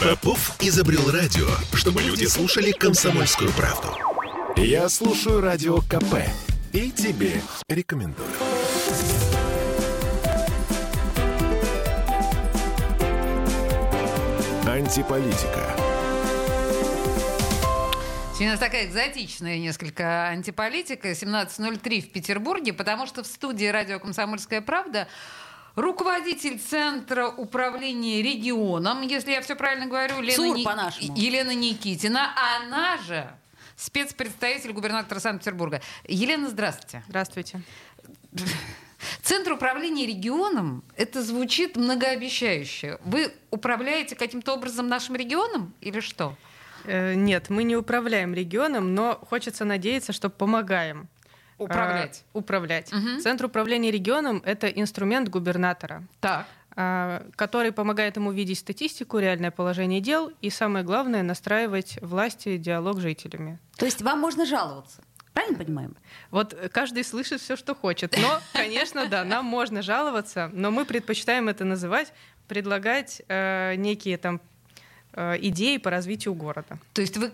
Попов изобрел радио, чтобы люди слушали комсомольскую правду. Я слушаю радио КП и тебе рекомендую. Антиполитика. Сегодня такая экзотичная несколько антиполитика. 17.03 в Петербурге, потому что в студии радио «Комсомольская правда» руководитель Центра управления регионом, если я все правильно говорю, Лена ЦУР. Елена Никитина, она же спецпредставитель губернатора Санкт-Петербурга. Елена, здравствуйте. Здравствуйте. Центр управления регионом, это звучит многообещающе. Вы управляете каким-то образом нашим регионом или что? Э, Нет, мы не управляем регионом, но хочется надеяться, что помогаем. Управлять. э, управлять. Мгм. Центр управления регионом это инструмент губернатора, Так. э, который помогает ему видеть статистику, реальное положение дел и самое главное настраивать власти диалог с жителями. То есть вам можно жаловаться. Правильно понимаем? Вот каждый слышит все, что хочет. Но, конечно, да, нам можно жаловаться, но мы предпочитаем это называть, предлагать э, некие там э, идеи по развитию города. То есть вы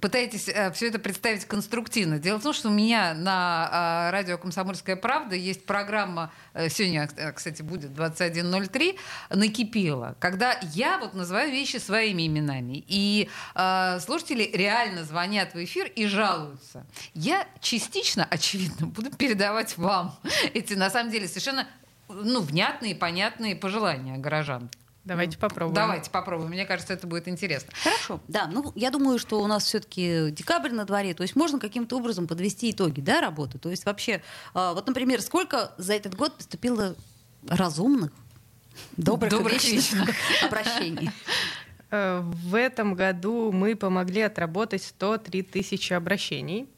пытаетесь все это представить конструктивно. Дело в том, что у меня на а, радио «Комсомольская правда» есть программа, э, сегодня, э, кстати, будет 21.03, «Накипело», когда я вот называю вещи своими именами. И а, слушатели реально звонят в эфир и жалуются. Я частично, очевидно, буду передавать вам эти, на самом деле, совершенно ну, внятные, понятные пожелания горожан. Давайте попробуем. Давайте попробуем. Мне кажется, это будет интересно. Хорошо, да. Ну, я думаю, что у нас все-таки декабрь на дворе, то есть можно каким-то образом подвести итоги, да, работы. То есть вообще, а, вот, например, сколько за этот год поступило разумных, добрых, и Добрых, вечных обращений? Э, В этом году мы помогли отработать 103 тысячи обращений.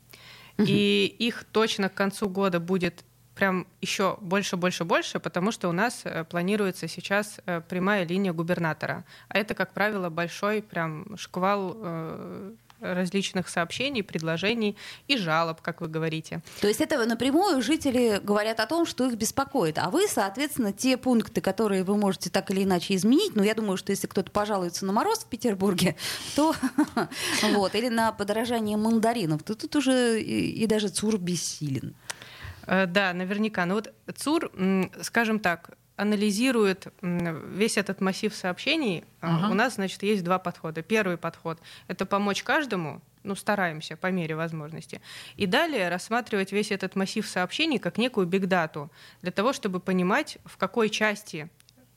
И их точно к концу года будет прям еще больше, больше, больше, потому что у нас э, планируется сейчас э, прямая линия губернатора. А это, как правило, большой прям шквал э, различных сообщений, предложений и жалоб, как вы говорите. То есть это напрямую жители говорят о том, что их беспокоит. А вы, соответственно, те пункты, которые вы можете так или иначе изменить, ну, я думаю, что если кто-то пожалуется на мороз в Петербурге, то вот, или на подорожание мандаринов, то тут уже и, и даже ЦУР бессилен. Э, Да, наверняка. Но вот ЦУР, скажем так, анализирует весь этот массив сообщений. Э, Ага. У нас, значит, есть два подхода. Первый подход — это помочь каждому, ну, стараемся по мере возможности. И далее рассматривать весь этот массив сообщений как некую бигдату для того, чтобы понимать, в какой части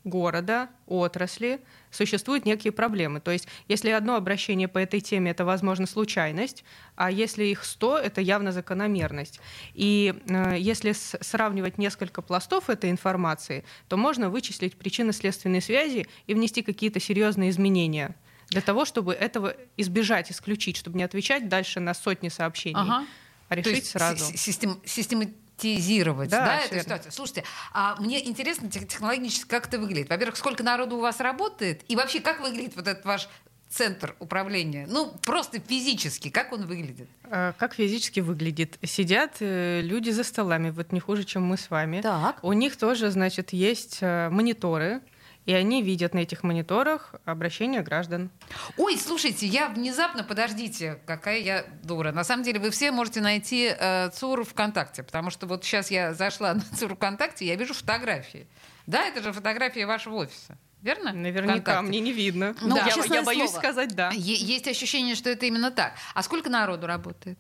города, отрасли существуют некие проблемы. То есть, если одно обращение по этой теме это, возможно, случайность, а если их 100, это явно закономерность. И э, если сравнивать несколько пластов этой информации, то можно вычислить причинно-следственные связи и внести какие-то серьезные изменения для того, чтобы этого избежать, исключить, чтобы не отвечать дальше на сотни сообщений, Ага. а То решить есть сразу. си- систем- систематизировать Да, да, эту ситуацию. Слушайте, а мне интересно тех- технологически, как это выглядит. Во-первых, сколько народу у вас работает, и вообще, как выглядит вот этот ваш центр управления? Ну, просто физически, как он выглядит? Э, Как физически выглядит? Сидят э, люди за столами, вот не хуже, чем мы с вами. Так. У них тоже, значит, есть э, мониторы, и они видят на этих мониторах обращения граждан. Ой, слушайте, я внезапно, подождите, какая я дура. На самом деле вы все можете найти э, ЦУР ВКонтакте, потому что вот сейчас я зашла на ЦУР ВКонтакте, я вижу фотографии. Да, это же фотографии вашего офиса, верно? Наверняка ВКонтакте. мне не видно. Ну, я, честное я боюсь слово. сказать да. Есть ощущение, что это именно так. А сколько народу работает?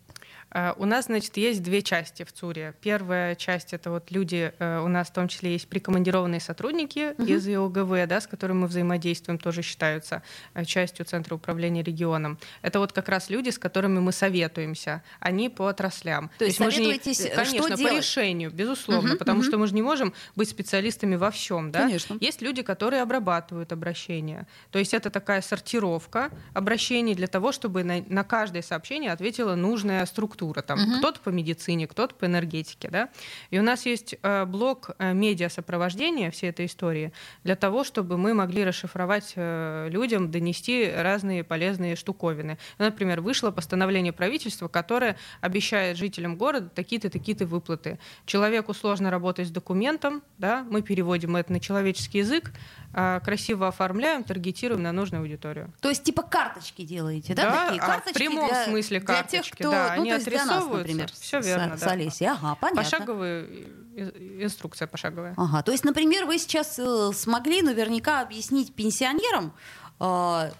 Э, У нас, значит, есть две части в ЦУРе. Первая часть — это вот люди, э, у нас в том числе есть прикомандированные сотрудники из ИОГВ, да, с которыми мы взаимодействуем, тоже считаются э, частью Центра управления регионом. Это вот как раз люди, с которыми мы советуемся. Они по отраслям. То есть мы же не- советуетесь, э, Конечно, что по делать? решению, безусловно, Мгм, потому мгм. что мы же не можем быть специалистами во всем, да? Конечно. Есть люди, которые обрабатывают обращения. То есть это такая сортировка обращений для того, чтобы на, на каждое сообщение ответила нужная структура. Специалитура. Там угу. кто-то по медицине, кто-то по энергетике. Да? И у нас есть э, блок э, медиа-сопровождения всей этой истории для того, чтобы мы могли расшифровать э, людям, донести разные полезные штуковины. Например, вышло постановление правительства, которое обещает жителям города такие-то, такие-то выплаты. Человеку сложно работать с документом, да? мы переводим это на человеческий язык, красиво оформляем, таргетируем на нужную аудиторию. То есть типа карточки делаете, да? да такие карточки а в прямом для, смысле карточки, для тех, кто, да, ну, они то есть для нас, например, все верно, с, да. с Олесей. Ага, понятно. Пошаговая инструкция пошаговая. Ага, то есть, например, вы сейчас э, смогли наверняка объяснить пенсионерам, э,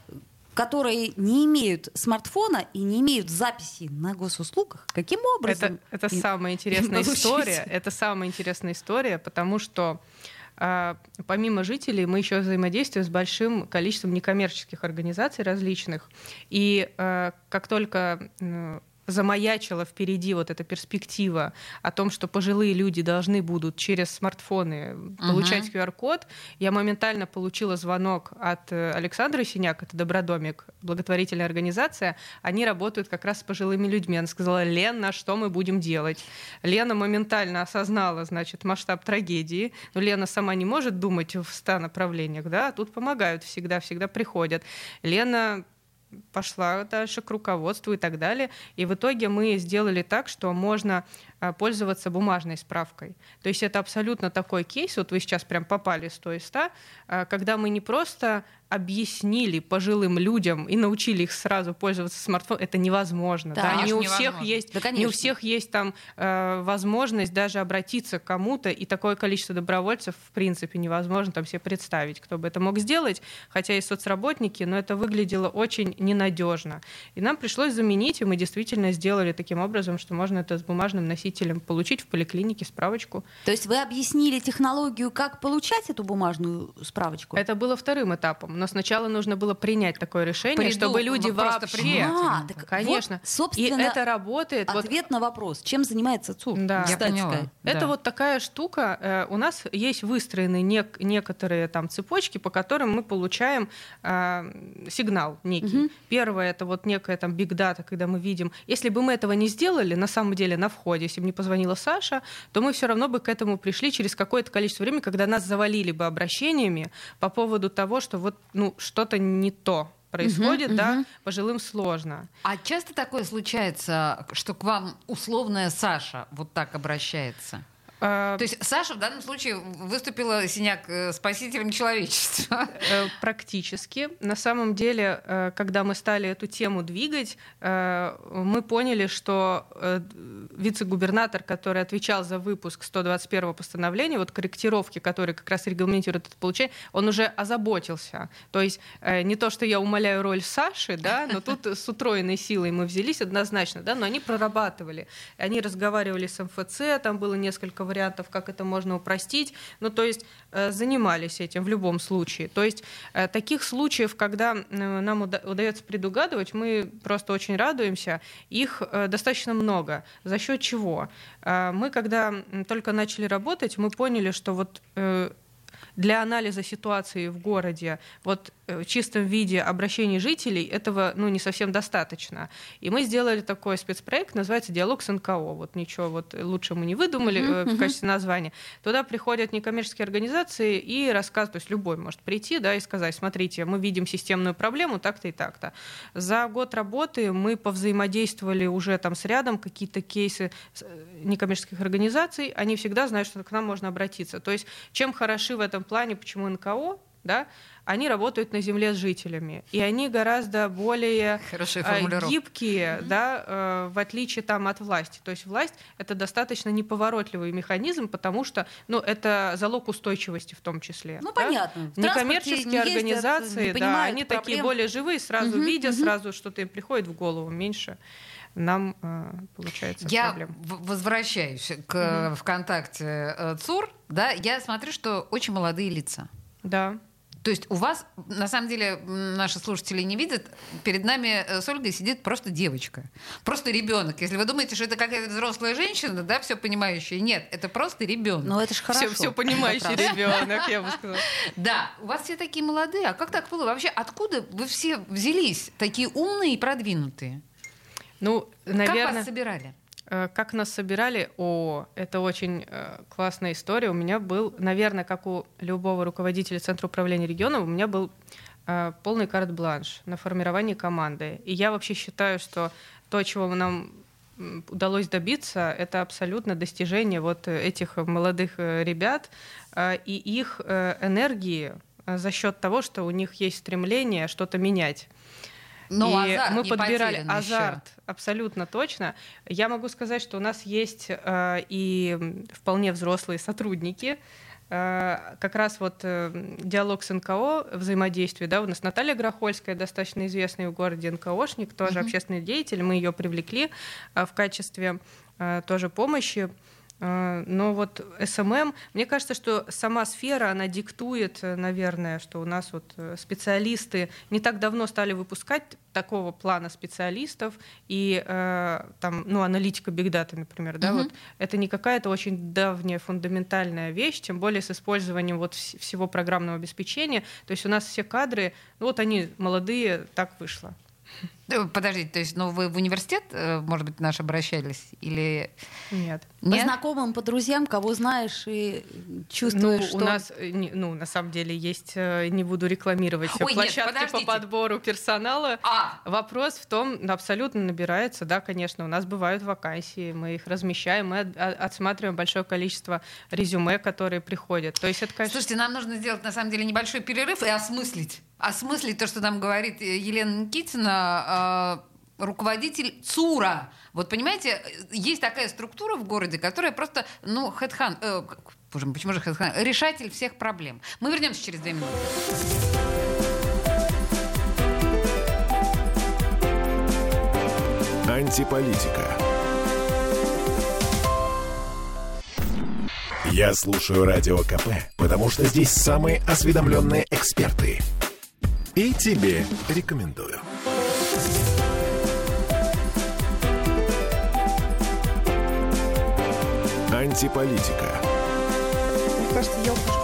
которые не имеют смартфона и не имеют записи на госуслугах, каким образом? Это, это самая интересная история. Это самая интересная история, потому что а, помимо жителей мы еще взаимодействуем с большим количеством некоммерческих организаций различных. И а, как только замаячила впереди вот эта перспектива о том, что пожилые люди должны будут через смартфоны получать uh-huh. QR-код, я моментально получила звонок от э, Александра Синяк, это Добродомик, благотворительная организация. Они работают как раз с пожилыми людьми. Она сказала, Лена, что мы будем делать? Лена моментально осознала, значит, масштаб трагедии. Но Лена сама не может думать в ста направлениях, да, тут помогают всегда, всегда приходят. Лена пошла дальше к руководству и так далее. И в итоге мы сделали так, что можно пользоваться бумажной справкой. То есть это абсолютно такой кейс, вот вы сейчас прям попали 100 из 100, а, когда мы не просто объяснили пожилым людям и научили их сразу пользоваться смартфоном, это невозможно. Да, да? Не, у всех есть, да, не у всех есть там э, возможность даже обратиться к кому-то, и такое количество добровольцев в принципе невозможно там себе представить, кто бы это мог сделать, хотя и соцработники, но это выглядело очень ненадежно. И нам пришлось заменить, и мы действительно сделали таким образом, что можно это с бумажным носителем получить в поликлинике справочку. То есть вы объяснили технологию, как получать эту бумажную справочку? Это было вторым этапом но сначала нужно было принять такое решение, Приду, чтобы люди вообще... А, так Конечно. Вот, собственно, и это работает. Ответ вот... на вопрос, чем занимается ЦУР? Да. Я поняла. Это да. вот такая штука. Э, у нас есть выстроены нек- некоторые там цепочки, по которым мы получаем э, сигнал некий. Угу. Первое это вот некая там биг дата, когда мы видим, если бы мы этого не сделали, на самом деле на входе, если бы не позвонила Саша, то мы все равно бы к этому пришли через какое-то количество времени, когда нас завалили бы обращениями по поводу того, что вот ну, что-то не то происходит, угу, да, угу. пожилым сложно. А часто такое случается, что к вам условная Саша вот так обращается? А, То есть Саша в данном случае выступила синяк э, спасителем человечества. Э, практически. На самом деле, э, когда мы стали эту тему двигать, мы поняли, что вице-губернатор, который отвечал за выпуск 121 постановления, вот корректировки, которые как раз регламентируют это получение, он уже озаботился. То есть не то, что я умоляю роль Саши, да, но тут с утроенной силой мы взялись однозначно, да, но они прорабатывали. Они разговаривали с МФЦ, там было несколько вариантов, как это можно упростить. Ну, то есть э, занимались этим в любом случае. То есть э, таких случаев, когда э, нам удается предугадывать, мы просто очень радуемся. Их достаточно много. За счет чего? Мы, когда только начали работать, мы поняли, что вот для анализа ситуации в городе вот в чистом виде обращений жителей этого ну, не совсем достаточно. И мы сделали такой спецпроект, называется «Диалог с НКО». Вот ничего вот лучше мы не выдумали uh-huh, в качестве названия. Туда приходят некоммерческие организации и рассказывают, то есть любой может прийти да, и сказать, смотрите, мы видим системную проблему так-то и так-то. За год работы мы повзаимодействовали уже там с рядом какие-то кейсы э, некоммерческих организаций, они всегда знают, что к нам можно обратиться. То есть чем хороши в этом плане, почему НКО, да, они работают на земле с жителями, и они гораздо более э, гибкие, mm-hmm. да, э, в отличие там от власти. То есть власть это достаточно неповоротливый механизм, потому что, ну, это залог устойчивости в том числе. Ну да? понятно. В Некоммерческие не организации, ездят, да, они проблем. такие более живые, сразу mm-hmm. видят, mm-hmm. сразу что-то им приходит в голову меньше нам э, получается я проблем. возвращаюсь к mm-hmm. ВКонтакте ЦУР, да, я смотрю, что очень молодые лица. Да. То есть у вас, на самом деле, наши слушатели не видят, перед нами э, с Ольгой сидит просто девочка. Просто ребенок. Если вы думаете, что это какая-то взрослая женщина, да, все понимающая. Нет, это просто ребенок. Ну, это же хорошо. Все, все понимающий ребенок, я бы сказала. Да, у вас все такие молодые. А как так было? Вообще, откуда вы все взялись, такие умные и продвинутые? Ну, наверное... Как вас собирали? Э, как нас собирали? О, это очень э, классная история. У меня был, наверное, как у любого руководителя Центра управления регионом, у меня был э, полный карт-бланш на формирование команды. И я вообще считаю, что то, чего нам удалось добиться, это абсолютно достижение вот этих молодых ребят и их энергии за счет того, что у них есть стремление что-то менять. Но и мы подбирали азарт, еще. абсолютно точно. Я могу сказать, что у нас есть э, и вполне взрослые сотрудники, э, как раз вот э, диалог с НКО, взаимодействие, да, у нас Наталья Грохольская, достаточно известный в городе НКОшник, тоже uh-huh. общественный деятель, мы ее привлекли э, в качестве э, тоже помощи но вот SMM, мне кажется, что сама сфера, она диктует, э, наверное, что у нас вот э, специалисты не так давно стали выпускать такого плана специалистов и э, там, ну, аналитика бигдата, например, да, uh-huh. вот это не какая-то очень давняя фундаментальная вещь, тем более с использованием вот всего программного обеспечения. То есть у нас все кадры, ну, вот они молодые, так вышло. Э, подождите, то есть, ну вы в университет, э, может быть, наш обращались или нет? Нет? По знакомым, по друзьям, кого знаешь и чувствуешь, ну, что... у нас, э, ну, на самом деле есть, не буду рекламировать Ой, площадки нет, по подбору персонала. А. Вопрос в том, абсолютно набирается, да, конечно, у нас бывают вакансии, мы их размещаем, мы отсматриваем большое количество резюме, которые приходят. То есть это, конечно... Слушайте, нам нужно сделать, на самом деле, небольшой перерыв и осмыслить осмыслить то, что нам говорит Елена Никитина, э, руководитель ЦУРа. Вот понимаете, есть такая структура в городе, которая просто, ну, хедхан, э, боже мой, почему же хедхан? Решатель всех проблем. Мы вернемся через две минуты. Антиполитика. Я слушаю радио КП, потому что здесь самые осведомленные эксперты. И тебе рекомендую. Антиполитика. Мне кажется, я ухожу.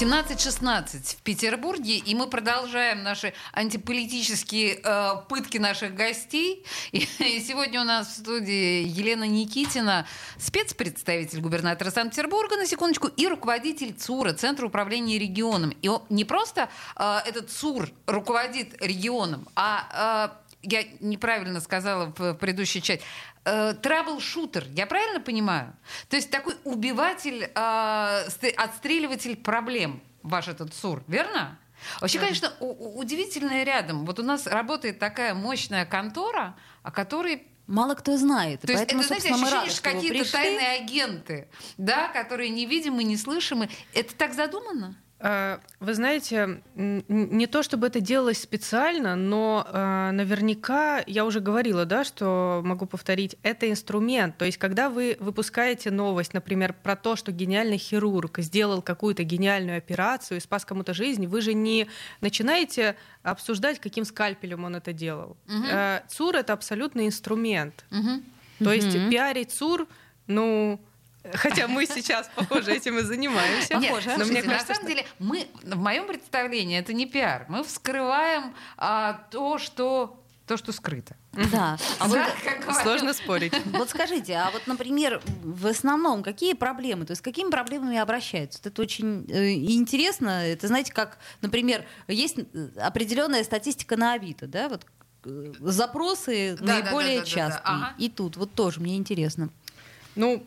17.16 в Петербурге, и мы продолжаем наши антиполитические э, пытки наших гостей. И, и сегодня у нас в студии Елена Никитина, спецпредставитель губернатора Санкт-Петербурга, на секундочку, и руководитель ЦУРа, Центра управления регионом. И он, не просто э, этот ЦУР руководит регионом, а э, я неправильно сказала в предыдущей части, трабл-шутер, я правильно понимаю? То есть такой убиватель, э, отстреливатель проблем, ваш этот СУР, верно? Вообще, конечно, удивительное рядом. Вот у нас работает такая мощная контора, о которой Мало кто знает. То есть это, знаете, ощущение, что какие-то тайные агенты, да, которые невидимы, неслышимы. Это так задумано? А, вы знаете, не то чтобы это делалось специально, но а, наверняка, я уже говорила, да, что могу повторить, это инструмент. То есть, когда вы выпускаете новость, например, про то, что гениальный хирург сделал какую-то гениальную операцию и спас кому-то жизнь, вы же не начинаете обсуждать, каким скальпелем он это делал. Угу. ЦУР это абсолютный инструмент. Угу. То есть угу. пиарить ЦУР, ну Хотя мы сейчас, похоже, этим и занимаемся. Нет, похоже. Но мне кажется, на самом что... деле, мы, в моем представлении, это не пиар. Мы вскрываем а, то, что то, что скрыто. Да. А вот, сложно спорить. Вот скажите, а вот, например, в основном какие проблемы, то есть какими проблемами обращаются? Это очень э, интересно. Это, знаете, как, например, есть определенная статистика на Авито, да, вот э, запросы да, наиболее да, да, частые. Да, да, ага. И тут вот тоже мне интересно. Ну,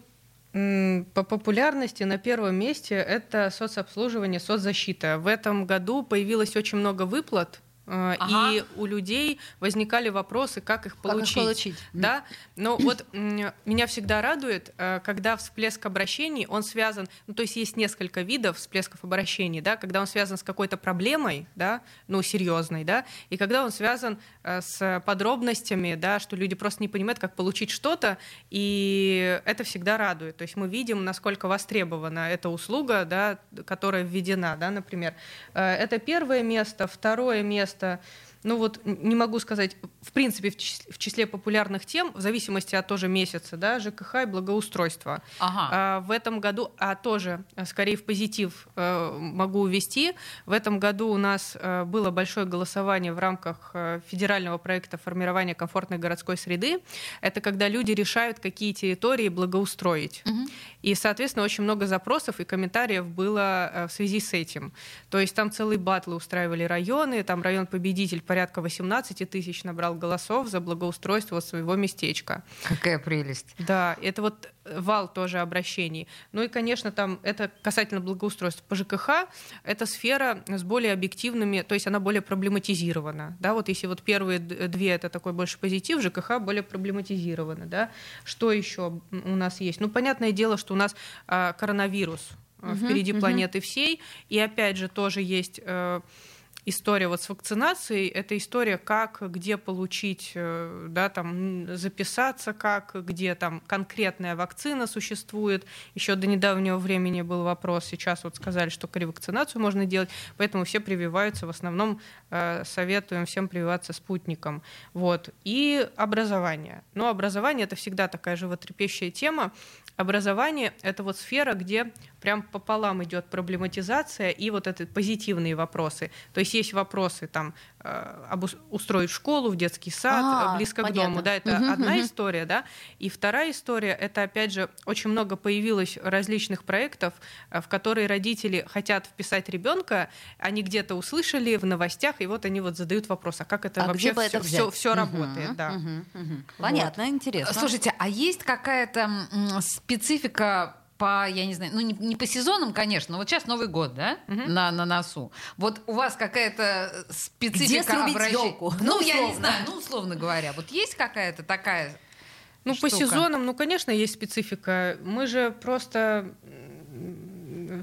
по популярности на первом месте это соцобслуживание, соцзащита. В этом году появилось очень много выплат ага. И у людей возникали вопросы, как их получить. Как их получить. Да? Но вот меня всегда радует, э, когда всплеск обращений, он связан, ну, то есть есть несколько видов всплесков обращений, да, когда он связан с какой-то проблемой, да, ну, серьезной, да, и когда он связан э, с подробностями, да, что люди просто не понимают, как получить что-то, и это всегда радует. То есть мы видим, насколько востребована эта услуга, да, которая введена, да, например. Это первое место. Второе место место ну вот не могу сказать, в принципе, в числе, в числе популярных тем, в зависимости от тоже месяца, да, ЖКХ и благоустройство. Ага. А, в этом году, а тоже, э, скорее в позитив э, могу увести, в этом году у нас э, было большое голосование в рамках э, федерального проекта формирования комфортной городской среды. Это когда люди решают, какие территории благоустроить. Угу. И, соответственно, очень много запросов и комментариев было э, в связи с этим. То есть там целые батлы устраивали районы, там район-победитель порядка 18 тысяч набрал голосов за благоустройство своего местечка. Какая прелесть. Да, это вот вал тоже обращений. Ну и, конечно, там это касательно благоустройства по ЖКХ, это сфера с более объективными, то есть она более проблематизирована. Да, вот если вот первые две это такой больше позитив, ЖКХ более проблематизирована. Да. Что еще у нас есть? Ну, понятное дело, что у нас а, коронавирус uh впереди uh планеты всей, и опять же тоже есть э, история вот с вакцинацией, это история, как, где получить, э, да, там, записаться, как, где там конкретная вакцина существует. Еще до недавнего времени был вопрос, сейчас вот сказали, что ревакцинацию можно делать, поэтому все прививаются, в основном э, советуем всем прививаться спутником. Вот. И образование. Но образование — это всегда такая животрепещущая тема, Образование — это вот сфера, где прям пополам идет проблематизация и вот это позитивные вопросы. То есть есть вопросы там э, устроить школу, в детский сад, а, близко понятно. к дому, да, это угу, одна угу. история, да. И вторая история — это опять же очень много появилось различных проектов, э, в которые родители хотят вписать ребенка, они где-то услышали в новостях, и вот они вот задают вопрос, а как это а вообще все, все, все угу, работает, да. Угу, угу. Понятно, вот. интересно. Слушайте, а есть какая-то специфика по, я не знаю, ну не, не по сезонам, конечно, вот сейчас Новый год, да, угу. на, на носу. Вот у вас какая-то специфика обращения. Ну, ну, я не знаю, ну, условно говоря, вот есть какая-то такая ну, штука? по сезонам, ну, конечно, есть специфика. Мы же просто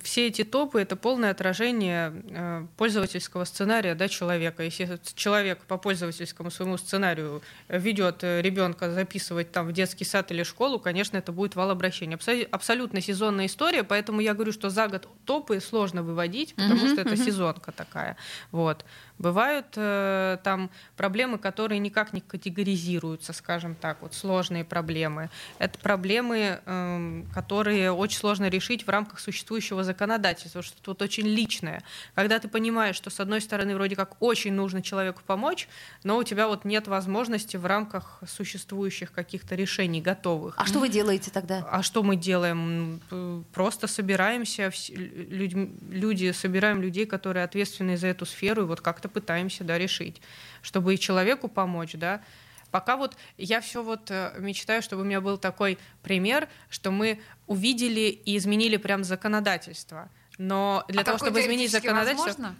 все эти топы — это полное отражение э, пользовательского сценария да, человека. Если человек по пользовательскому своему сценарию ведет э, ребенка записывать там в детский сад или школу, конечно, это будет вал обращения. Абсолютно сезонная история, поэтому я говорю, что за год топы сложно выводить, потому mm-hmm, что это mm-hmm. сезонка такая. Вот. Бывают э, там проблемы, которые никак не категоризируются, скажем так, вот сложные проблемы. Это проблемы, э, которые очень сложно решить в рамках существующего законодательства, что тут очень личное. Когда ты понимаешь, что с одной стороны вроде как очень нужно человеку помочь, но у тебя вот нет возможности в рамках существующих каких-то решений готовых. А что вы делаете тогда? А что мы делаем? Просто собираемся, люди собираем людей, которые ответственны за эту сферу, и вот как-то пытаемся да, решить, чтобы и человеку помочь, да, Пока вот я все вот э, мечтаю, чтобы у меня был такой пример, что мы увидели и изменили прям законодательство. Но для а того, чтобы изменить законодательство... Возможно?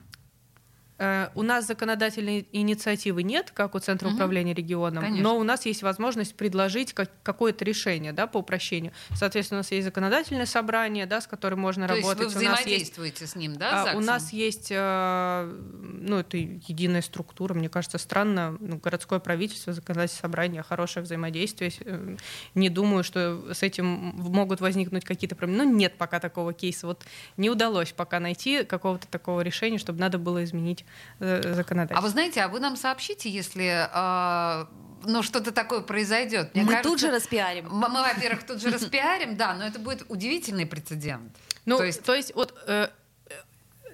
Э, у нас законодательной инициативы нет, как у Центра угу. управления регионом, Конечно. но у нас есть возможность предложить как, какое-то решение да, по упрощению. Соответственно, у нас есть законодательное собрание, да, с которым можно То работать. Есть вы взаимодействуете есть, с ним, да? А, у нас есть, э, ну, это единая структура, мне кажется, странно, ну, городское правительство, законодательное собрание, хорошее взаимодействие. Э, не думаю, что с этим могут возникнуть какие-то проблемы. Ну, нет пока такого кейса. Вот не удалось пока найти какого-то такого решения, чтобы надо было изменить законодательства. А вы знаете, а вы нам сообщите, если э, ну, что-то такое произойдет. Мне мы кажется, тут же распиарим. Мы, мы, во-первых, тут же распиарим, да, но это будет удивительный прецедент. Ну, то есть, то есть вот э,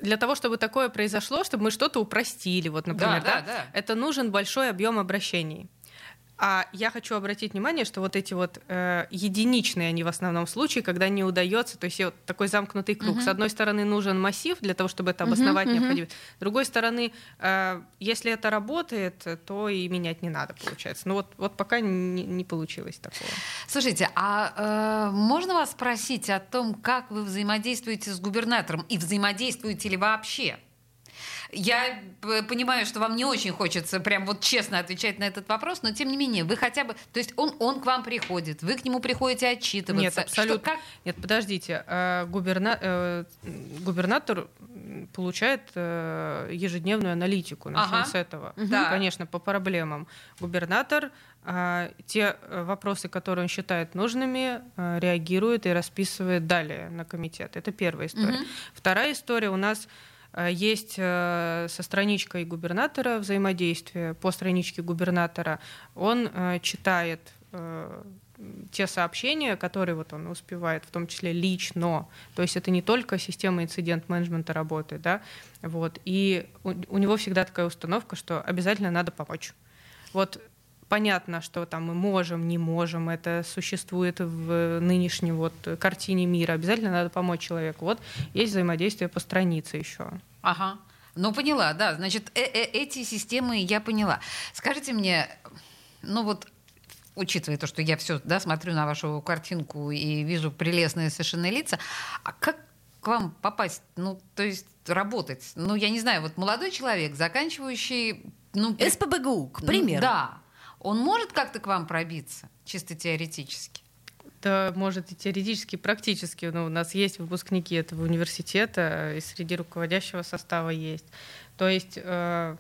для того, чтобы такое произошло, чтобы мы что-то упростили, вот, например, да, да, да, да. это нужен большой объем обращений. А я хочу обратить внимание, что вот эти вот э, единичные они в основном случае, когда не удается, то есть вот такой замкнутый круг. Uh-huh. С одной стороны нужен массив для того, чтобы это обосновать uh-huh, необходимо. С другой стороны, э, если это работает, то и менять не надо, получается. Ну вот, вот пока не, не получилось такого. Слушайте, а э, можно вас спросить о том, как вы взаимодействуете с губернатором и взаимодействуете ли вообще? Я понимаю, что вам не очень хочется прям вот честно отвечать на этот вопрос, но тем не менее, вы хотя бы... То есть он, он к вам приходит, вы к нему приходите отчитываться. Нет, абсолютно. Что, как? Нет, подождите. Э, губерна... Э, губернатор получает э, ежедневную аналитику. Начнем ага. с этого. Да. Конечно, по проблемам. Губернатор те вопросы, которые он считает нужными, реагирует и расписывает далее на комитет. Это первая история. Угу. Вторая история у нас Э, есть со страничкой губернатора взаимодействие, по страничке губернатора. Он читает те сообщения, которые вот он успевает, в том числе лично, то есть это не только система инцидент-менеджмента работает, да, вот, и у, у него всегда такая установка, что обязательно надо помочь. Вот понятно, что там мы можем, не можем, это существует в нынешней вот картине мира, обязательно надо помочь человеку. Вот есть взаимодействие по странице еще. Ага. Ну, поняла, да. Значит, э -э эти системы я поняла. Скажите мне, ну вот учитывая то, что я все да, смотрю на вашу картинку и вижу прелестные совершенно лица, а как к вам попасть? Ну, то есть работать? Ну, я не знаю, вот молодой человек, заканчивающий... Ну, СПБГУ, к примеру. Да. Он может как-то к вам пробиться, чисто теоретически? Да, может и теоретически, и практически. Ну, у нас есть выпускники этого университета, и среди руководящего состава есть. То есть э,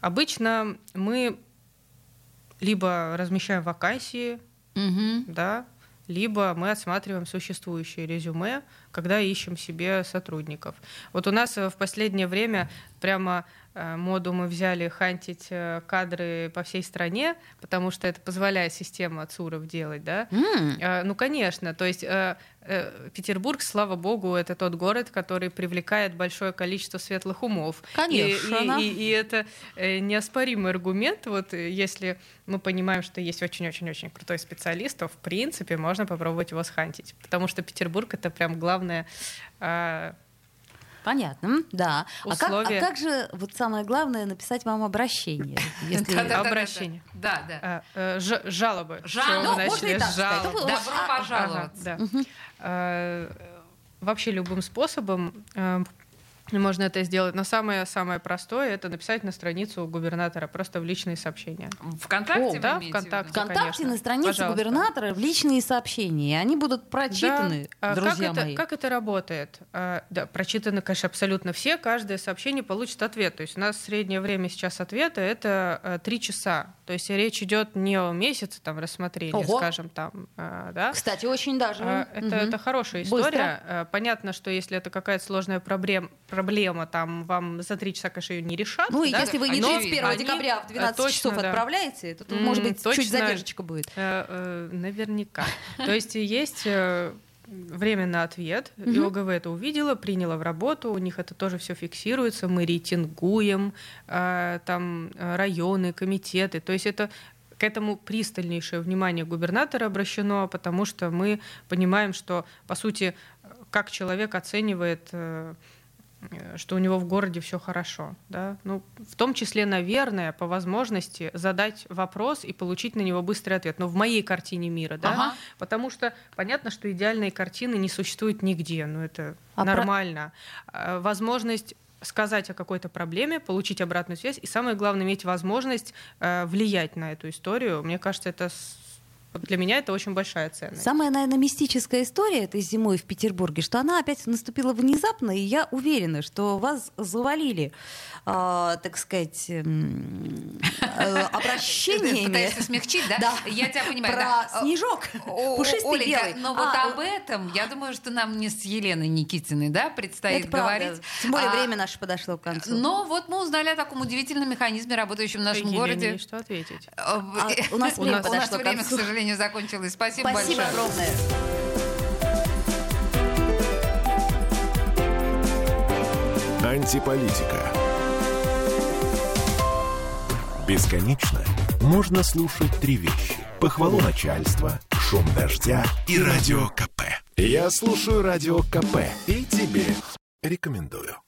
обычно мы либо размещаем вакансии, угу. да, либо мы отсматриваем существующие резюме, когда ищем себе сотрудников. Вот у нас в последнее время прямо Э, моду мы взяли хантить э, кадры по всей стране, потому что это позволяет система ЦУРов делать, да? Mm. Ну, конечно, то есть Петербург, слава богу, это тот город, который привлекает большое количество светлых умов. Конечно. И, и, и, и это неоспоримый аргумент. Вот если мы понимаем, что есть очень-очень-очень крутой специалист, то в принципе можно попробовать его схантить, потому что Петербург это прям главное Понятно, да. Условия... А, как, а как же, вот самое главное, написать вам обращение? Если... Обращение. Да, да. А, э, жалобы. Жалобы. Добро пожаловать. А, вообще любым способом э, можно это сделать. Но самое-самое простое это написать на страницу губернатора, просто в личные сообщения. ВКонтакте? О, да, ВКонтакте, ВКонтакте конечно. на странице Пожалуйста. губернатора в личные сообщения. Они будут прочитаны, да. друзья как мои. Это, как это работает? А, да, прочитаны, конечно, абсолютно все. Каждое сообщение получит ответ. То есть у нас среднее время сейчас ответа это а, три часа. То есть речь идет не о месяце там рассмотрения, Ого. скажем там, а, да. Кстати, очень даже. Это, угу. это хорошая история. Быстро. Понятно, что если это какая-то сложная проблема проблема, там вам за три часа, конечно, ее не решат. Ну, да? если вы не 31 они, декабря в 12 точно, часов да. отправляете, то, может быть, точно, чуть задержка будет. Э, э, наверняка. То есть есть э, время на ответ. И ОГВ это увидела, приняла в работу, у них это тоже все фиксируется, мы рейтингуем э, там районы, комитеты. То есть это к этому пристальнейшее внимание губернатора обращено, потому что мы понимаем, что, по сути, как человек оценивает э, Э, что у него в городе все хорошо. Да? Ну, в том числе, наверное, по возможности задать вопрос и получить на него быстрый ответ. Но в моей картине мира, да? Ага. Потому что понятно, что идеальной картины не существует нигде. Ну, это а нормально. Про... Возможность сказать о какой-то проблеме, получить обратную связь и самое главное иметь возможность э, влиять на эту историю. Мне кажется, это для меня это очень большая ценность. Самая, наверное, мистическая история этой зимой в Петербурге, что она опять наступила внезапно, и я уверена, что вас завалили, э, так сказать, э, обращениями. Пытаешься смягчить, да? Да. Я тебя понимаю. Про снежок, пушистый белый. Но вот а, об этом, я думаю, что нам не с Еленой Никитиной, да, предстоит говорить. Тем более а, время наше подошло к концу. Но вот мы узнали о таком удивительном механизме, работающем в нашем городе. что ответить. А, у нас время подошло к концу. к сожалению, сожалению, закончилось. Спасибо, Спасибо большое. огромное. Антиполитика. Бесконечно можно слушать три вещи. Похвалу начальства, шум дождя и радио КП. Я слушаю радио КП и тебе рекомендую.